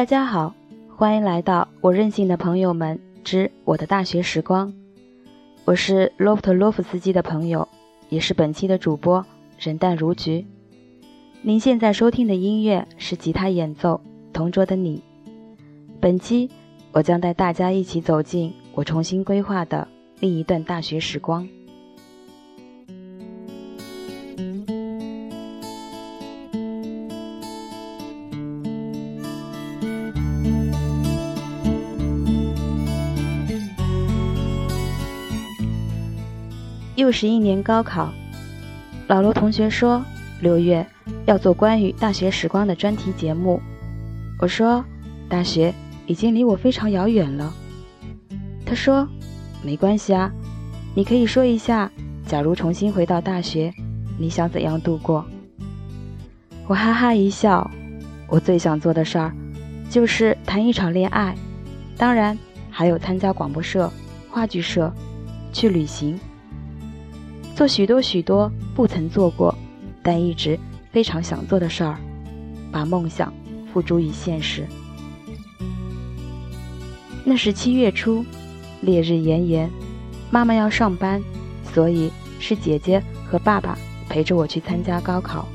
大家好，欢迎来到我任性的朋友们之我的大学时光。我是洛夫特洛夫斯基的朋友，也是本期的主播人淡如菊。您现在收听的音乐是吉他演奏《同桌的你》。本期我将带大家一起走进我重新规划的另一段大学时光。又是一年高考，老罗同学说六月要做关于大学时光的专题节目。我说大学已经离我非常遥远了。他说没关系啊，你可以说一下，假如重新回到大学，你想怎样度过？我哈哈一笑，我最想做的事儿就是谈一场恋爱，当然还有参加广播社、话剧社，去旅行。做许多许多不曾做过，但一直非常想做的事儿，把梦想付诸于现实。那是七月初，烈日炎炎，妈妈要上班，所以是姐姐和爸爸陪着我去参加高考。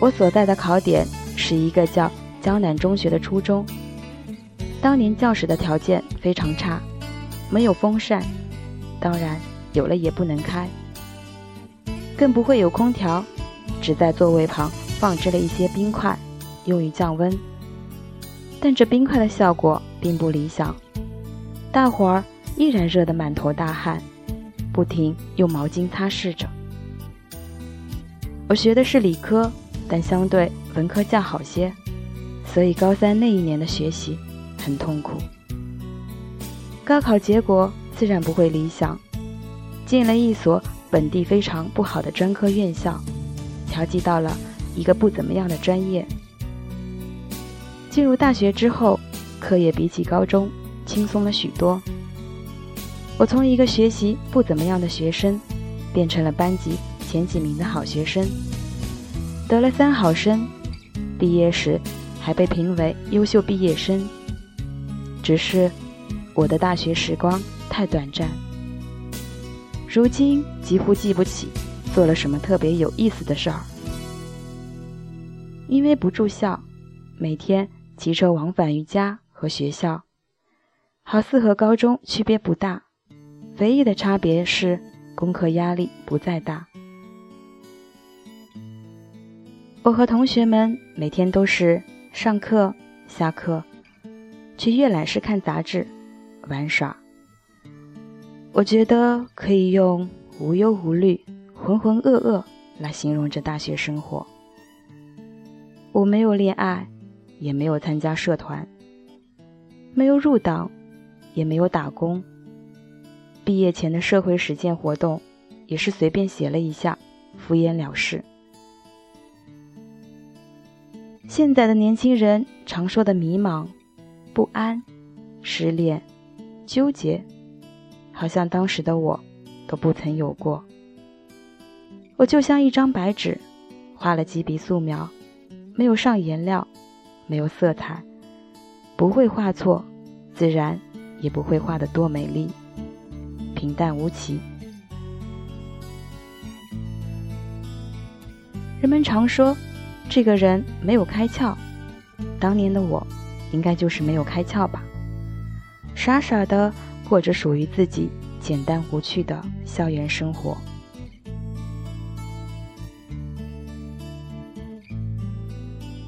我所在的考点是一个叫江南中学的初中，当年教室的条件非常差，没有风扇，当然。有了也不能开，更不会有空调，只在座位旁放置了一些冰块，用于降温。但这冰块的效果并不理想，大伙儿依然热得满头大汗，不停用毛巾擦拭着。我学的是理科，但相对文科较好些，所以高三那一年的学习很痛苦。高考结果自然不会理想。进了一所本地非常不好的专科院校，调剂到了一个不怎么样的专业。进入大学之后，课业比起高中轻松了许多。我从一个学习不怎么样的学生，变成了班级前几名的好学生，得了三好生，毕业时还被评为优秀毕业生。只是我的大学时光太短暂。如今几乎记不起做了什么特别有意思的事儿，因为不住校，每天骑车往返于家和学校，好似和高中区别不大，唯一的差别是功课压力不再大。我和同学们每天都是上课、下课，去阅览室看杂志、玩耍。我觉得可以用无忧无虑、浑浑噩噩来形容这大学生活。我没有恋爱，也没有参加社团，没有入党，也没有打工。毕业前的社会实践活动，也是随便写了一下，敷衍了事。现在的年轻人常说的迷茫、不安、失恋、纠结。好像当时的我，都不曾有过。我就像一张白纸，画了几笔素描，没有上颜料，没有色彩，不会画错，自然也不会画得多美丽，平淡无奇。人们常说，这个人没有开窍，当年的我，应该就是没有开窍吧，傻傻的。过着属于自己简单无趣的校园生活。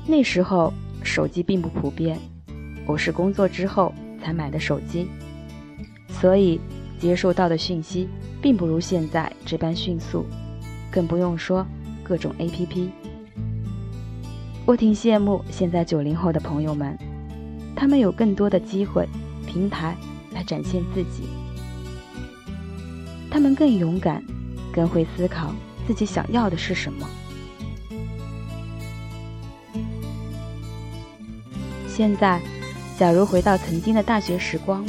那时候手机并不普遍，我是工作之后才买的手机，所以接收到的讯息并不如现在这般迅速，更不用说各种 APP。我挺羡慕现在九零后的朋友们，他们有更多的机会、平台。来展现自己，他们更勇敢，更会思考自己想要的是什么。现在，假如回到曾经的大学时光，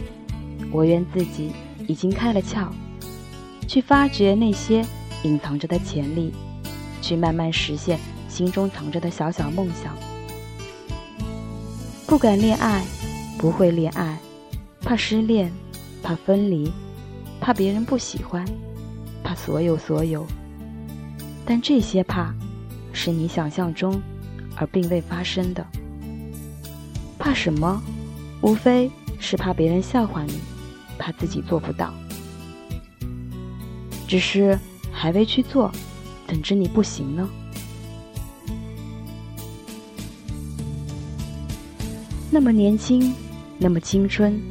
我愿自己已经开了窍，去发掘那些隐藏着的潜力，去慢慢实现心中藏着的小小梦想。不敢恋爱，不会恋爱，怕失恋，怕分离，怕别人不喜欢，怕所有所有。但这些怕，是你想象中，而并未发生的。怕什么？无非是怕别人笑话你，怕自己做不到。只是还未去做，怎知你不行呢？那么年轻，那么青春，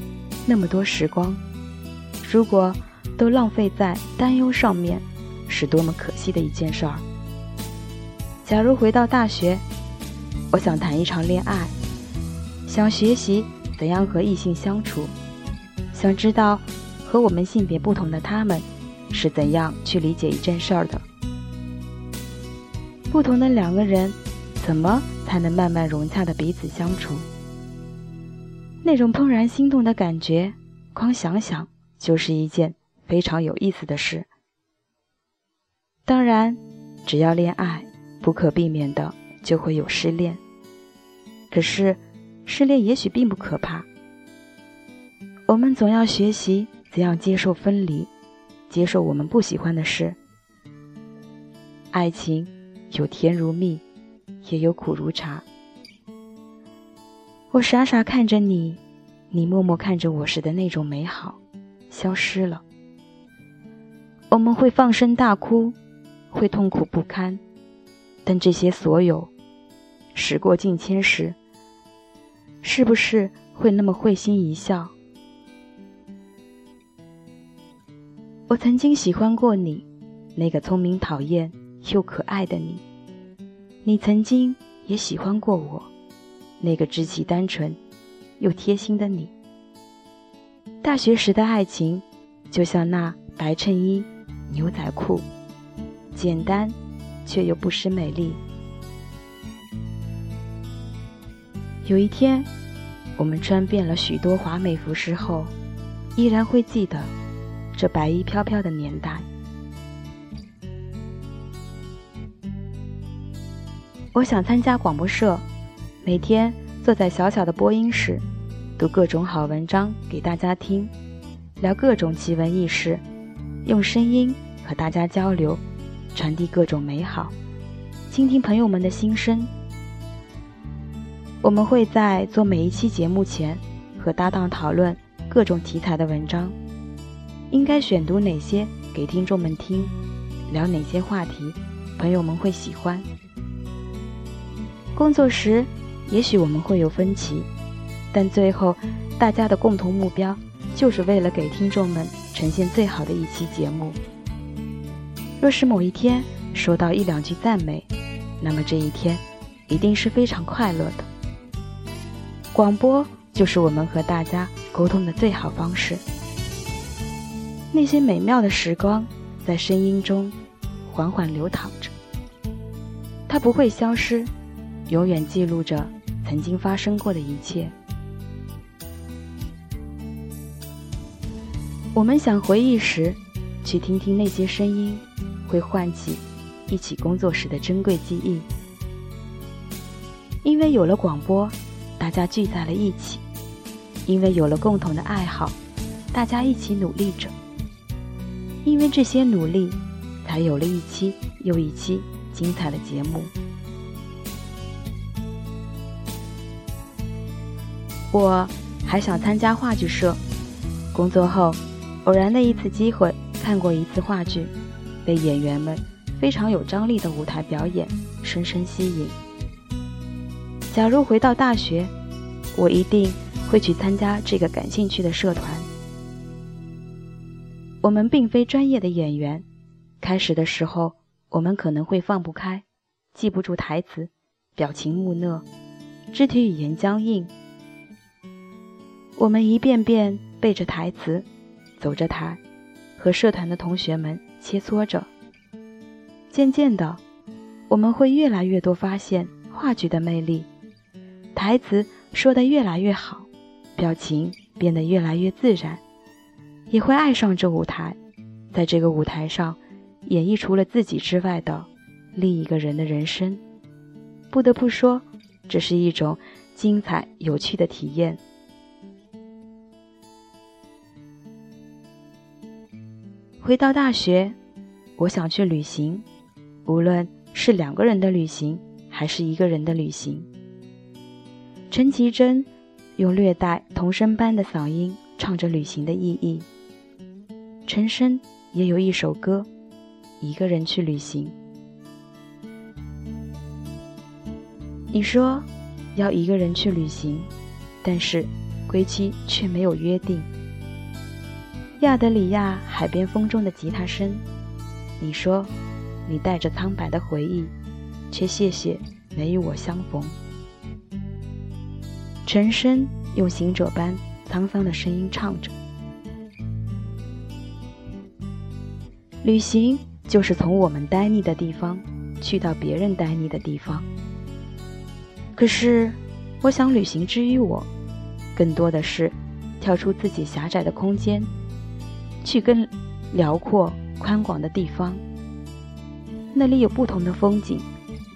那么多时光，如果都浪费在担忧上面，是多么可惜的一件事儿。假如回到大学，我想谈一场恋爱，想学习怎样和异性相处，想知道和我们性别不同的他们是怎样去理解一件事儿的。不同的两个人，怎么才能慢慢融洽的彼此相处？那种怦然心动的感觉，光想想就是一件非常有意思的事。当然，只要恋爱，不可避免的就会有失恋。可是，失恋也许并不可怕。我们总要学习怎样接受分离，接受我们不喜欢的事。爱情有甜如蜜，也有苦如茶。我傻傻看着你，你默默看着我时的那种美好，消失了。我们会放声大哭，会痛苦不堪，但这些所有，时过境迁时，是不是会那么会心一笑？我曾经喜欢过你，那个聪明讨厌又可爱的你。你曾经也喜欢过我。那个稚气单纯又贴心的你，大学时的爱情就像那白衬衣、牛仔裤，简单却又不失美丽。有一天，我们穿遍了许多华美服饰后，依然会记得这白衣飘飘的年代。我想参加广播社。每天坐在小小的播音室，读各种好文章给大家听，聊各种奇闻异事，用声音和大家交流，传递各种美好，倾听朋友们的心声。我们会在做每一期节目前和搭档讨论各种题材的文章，应该选读哪些给听众们听，聊哪些话题，朋友们会喜欢。工作时。也许我们会有分歧，但最后大家的共同目标就是为了给听众们呈现最好的一期节目。若是某一天收到一两句赞美，那么这一天一定是非常快乐的。广播就是我们和大家沟通的最好方式。那些美妙的时光在声音中缓缓流淌着，它不会消失，永远记录着。曾经发生过的一切，我们想回忆时，去听听那些声音，会唤起一起工作时的珍贵记忆。因为有了广播，大家聚在了一起；因为有了共同的爱好，大家一起努力着；因为这些努力，才有了一期又一期精彩的节目。我还想参加话剧社。工作后，偶然的一次机会看过一次话剧，被演员们非常有张力的舞台表演深深吸引。假如回到大学，我一定会去参加这个感兴趣的社团。我们并非专业的演员，开始的时候我们可能会放不开，记不住台词，表情木讷，肢体语言僵硬。我们一遍遍背着台词，走着台，和社团的同学们切磋着。渐渐的，我们会越来越多发现话剧的魅力，台词说得越来越好，表情变得越来越自然，也会爱上这舞台，在这个舞台上演绎除了自己之外的另一个人的人生。不得不说，这是一种精彩有趣的体验。回到大学，我想去旅行，无论是两个人的旅行，还是一个人的旅行。陈绮贞用略带童声般的嗓音唱着旅行的意义。陈升也有一首歌，《一个人去旅行》。你说要一个人去旅行，但是归期却没有约定。亚德里亚海边风中的吉他声，你说，你带着苍白的回忆，却谢谢没与我相逢。陈升用行者般沧桑的声音唱着：“旅行就是从我们呆腻的地方，去到别人呆腻的地方。可是，我想旅行之于我，更多的是跳出自己狭窄的空间。”去更辽阔、宽广的地方，那里有不同的风景，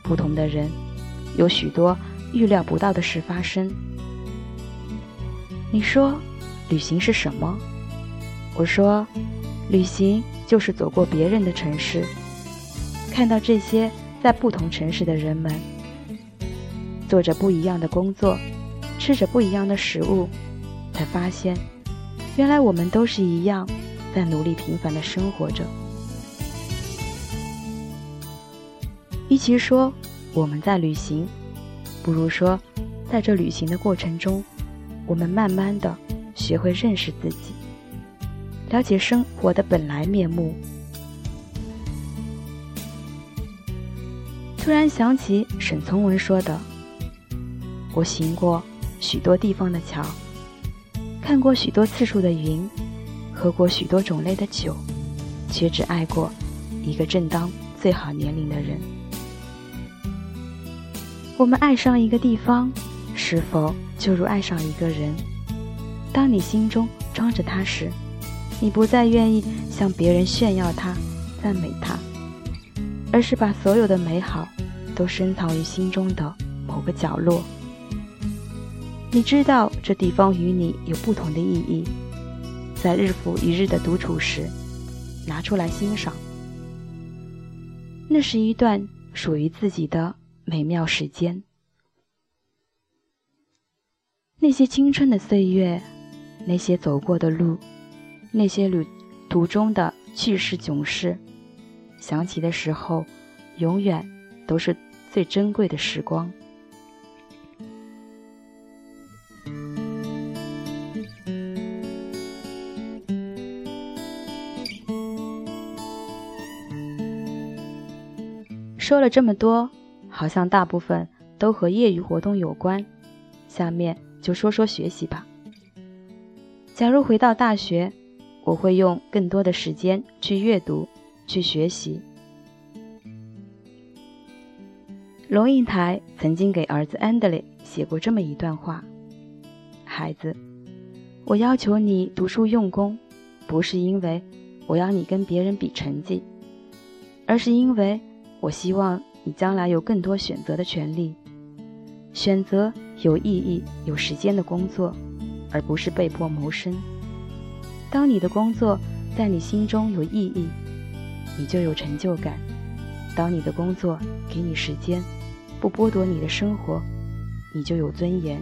不同的人，有许多预料不到的事发生。你说，旅行是什么？我说，旅行就是走过别人的城市，看到这些在不同城市的人们，做着不一样的工作，吃着不一样的食物，才发现，原来我们都是一样。在努力平凡的生活着。与其说我们在旅行，不如说，在这旅行的过程中，我们慢慢的学会认识自己，了解生活的本来面目。突然想起沈从文说的：“我行过许多地方的桥，看过许多次数的云。”喝过许多种类的酒，却只爱过一个正当最好年龄的人。我们爱上一个地方，是否就如爱上一个人？当你心中装着他时，你不再愿意向别人炫耀他、赞美他，而是把所有的美好都深藏于心中的某个角落。你知道这地方与你有不同的意义。在日复一日的独处时，拿出来欣赏，那是一段属于自己的美妙时间。那些青春的岁月，那些走过的路，那些旅途中的趣事囧事，想起的时候，永远都是最珍贵的时光。说了这么多，好像大部分都和业余活动有关。下面就说说学习吧。假如回到大学，我会用更多的时间去阅读、去学习。龙应台曾经给儿子安德烈写过这么一段话：“孩子，我要求你读书用功，不是因为我要你跟别人比成绩，而是因为。”我希望你将来有更多选择的权利，选择有意义、有时间的工作，而不是被迫谋生。当你的工作在你心中有意义，你就有成就感；当你的工作给你时间，不剥夺你的生活，你就有尊严。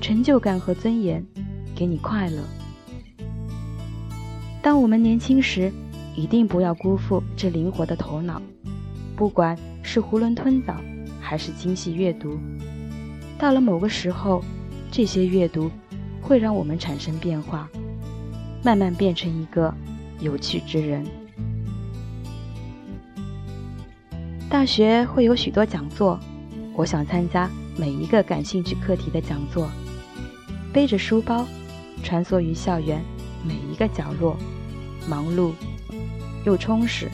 成就感和尊严给你快乐。当我们年轻时，一定不要辜负这灵活的头脑，不管是囫囵吞枣，还是精细阅读，到了某个时候，这些阅读会让我们产生变化，慢慢变成一个有趣之人。大学会有许多讲座，我想参加每一个感兴趣课题的讲座，背着书包，穿梭于校园每一个角落，忙碌。又充实。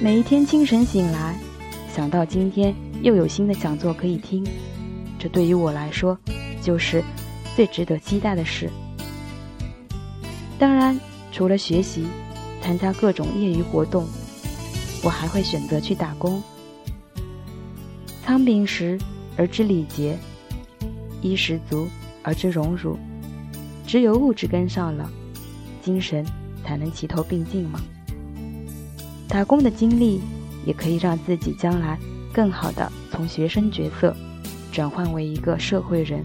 每一天清晨醒来，想到今天又有新的讲座可以听，这对于我来说就是最值得期待的事。当然，除了学习，参加各种业余活动，我还会选择去打工。仓廪实而知礼节，衣食足而知荣辱。只有物质跟上了，精神才能齐头并进嘛。打工的经历也可以让自己将来更好的从学生角色转换为一个社会人，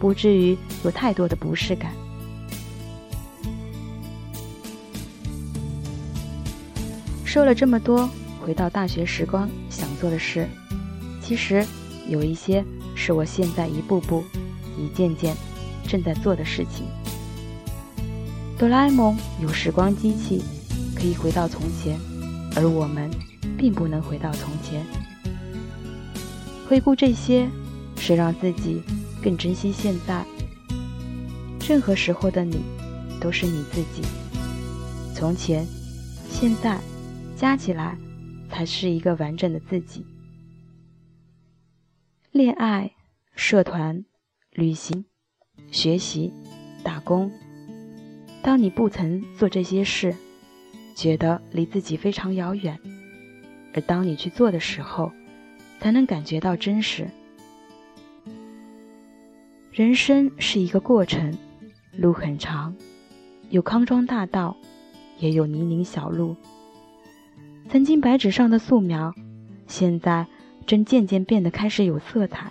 不至于有太多的不适感。说了这么多，回到大学时光想做的事，其实有一些是我现在一步步、一件件正在做的事情。哆啦 A 梦有时光机器，可以回到从前，而我们并不能回到从前。回顾这些，是让自己更珍惜现在。任何时候的你，都是你自己。从前，现在。加起来，才是一个完整的自己。恋爱、社团、旅行、学习、打工。当你不曾做这些事，觉得离自己非常遥远；而当你去做的时候，才能感觉到真实。人生是一个过程，路很长，有康庄大道，也有泥泞小路。曾经白纸上的素描，现在正渐渐变得开始有色彩。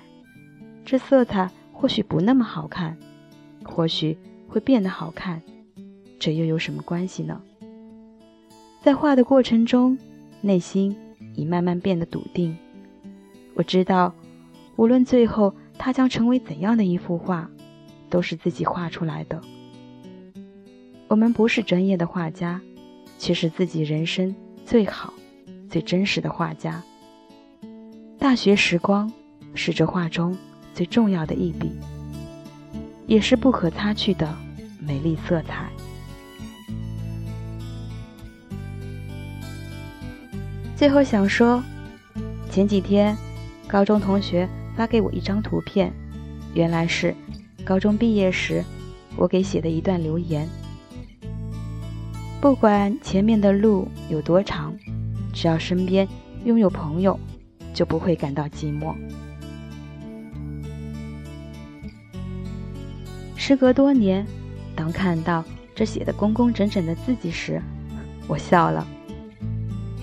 这色彩或许不那么好看，或许会变得好看，这又有什么关系呢？在画的过程中，内心已慢慢变得笃定。我知道，无论最后它将成为怎样的一幅画，都是自己画出来的。我们不是专业的画家，却是自己人生。最好、最真实的画家。大学时光是这画中最重要的一笔，也是不可擦去的美丽色彩。最后想说，前几天高中同学发给我一张图片，原来是高中毕业时我给写的一段留言。不管前面的路有多长，只要身边拥有朋友，就不会感到寂寞。时隔多年，当看到这写的工工整整的自己时，我笑了。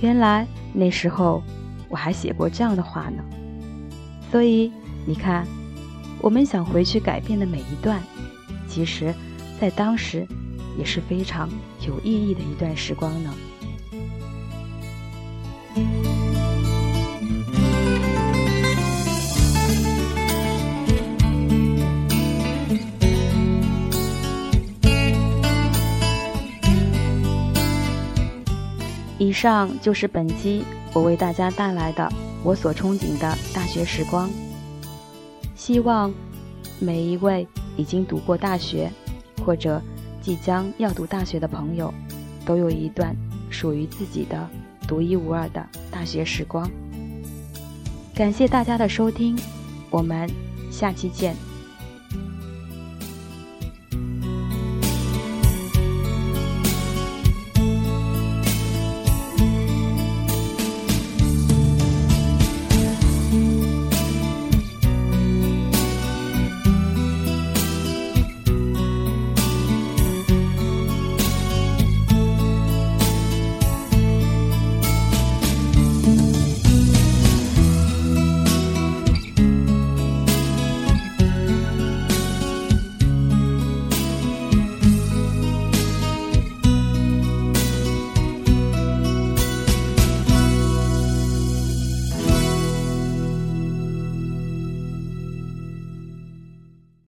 原来那时候我还写过这样的话呢。所以你看，我们想回去改变的每一段，其实，在当时。也是非常有意义的一段时光呢。以上就是本期我为大家带来的我所憧憬的大学时光。希望每一位已经读过大学，或者。即将要读大学的朋友，都有一段属于自己的独一无二的大学时光。感谢大家的收听，我们下期见。